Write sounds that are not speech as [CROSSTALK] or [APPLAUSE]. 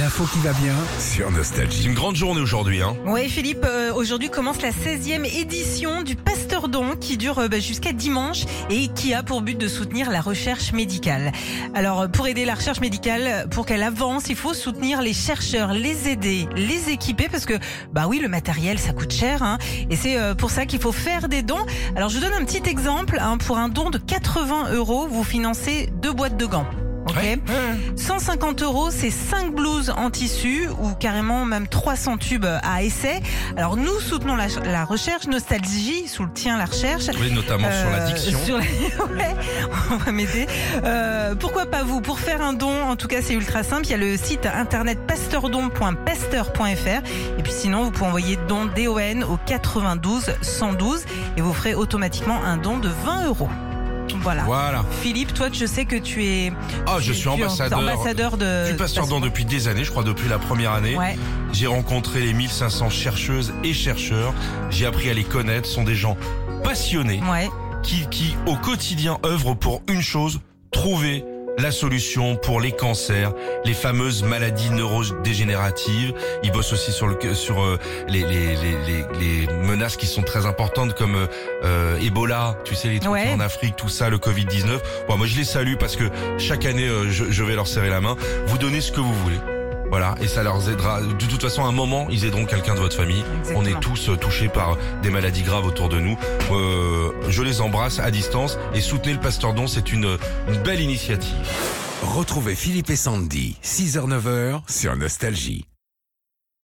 L'info qui va bien sur C'est Nostalgie. une grande journée aujourd'hui. Hein. Oui, Philippe, euh, aujourd'hui commence la 16e édition du Pasteur Don qui dure euh, bah, jusqu'à dimanche et qui a pour but de soutenir la recherche médicale. Alors, euh, pour aider la recherche médicale, pour qu'elle avance, il faut soutenir les chercheurs, les aider, les équiper parce que, bah oui, le matériel, ça coûte cher. Hein, et c'est euh, pour ça qu'il faut faire des dons. Alors, je vous donne un petit exemple. Hein, pour un don de 80 euros, vous financez deux boîtes de gants. Ok. Ouais. 150 euros, c'est 5 blouses en tissu ou carrément même 300 tubes à essai. Alors nous soutenons la, la recherche, Nostalgie soutient la recherche. Oui, notamment sur Euh, l'addiction. sur la- [LAUGHS] ouais, on va m'aider. Euh, pourquoi pas vous? Pour faire un don, en tout cas c'est ultra simple. Il y a le site internet pasteurdon.pasteur.fr et puis sinon vous pouvez envoyer don DON au 92 112 et vous ferez automatiquement un don de 20 euros. Voilà. Voilà. Philippe, toi, je sais que tu es. Ah, je suis tu es ambassadeur. ambassadeur de. Du Pasteur Don depuis des années, je crois depuis la première année. Ouais. J'ai rencontré les 1500 chercheuses et chercheurs. J'ai appris à les connaître. Ce sont des gens passionnés Ouais. qui, qui, au quotidien, œuvrent pour une chose, trouver la solution pour les cancers, les fameuses maladies neurodégénératives. Ils bossent aussi sur, le, sur euh, les, les, les, les, les menaces qui sont très importantes comme euh, euh, Ebola, tu sais, les trucs Ouais. en Afrique, tout ça, le Covid-19. Bon, moi, je les salue parce que chaque année, euh, je, je vais leur serrer la main. Vous donnez ce que vous voulez. Voilà, et ça leur aidera. De toute façon, à un moment, ils aideront quelqu'un de votre famille. On est tous touchés par des maladies graves autour de nous. Euh, je les embrasse à distance et soutenez le Pasteur Don, c'est une, belle initiative. Retrouvez Philippe et Sandy, 6h-9h sur Nostalgie.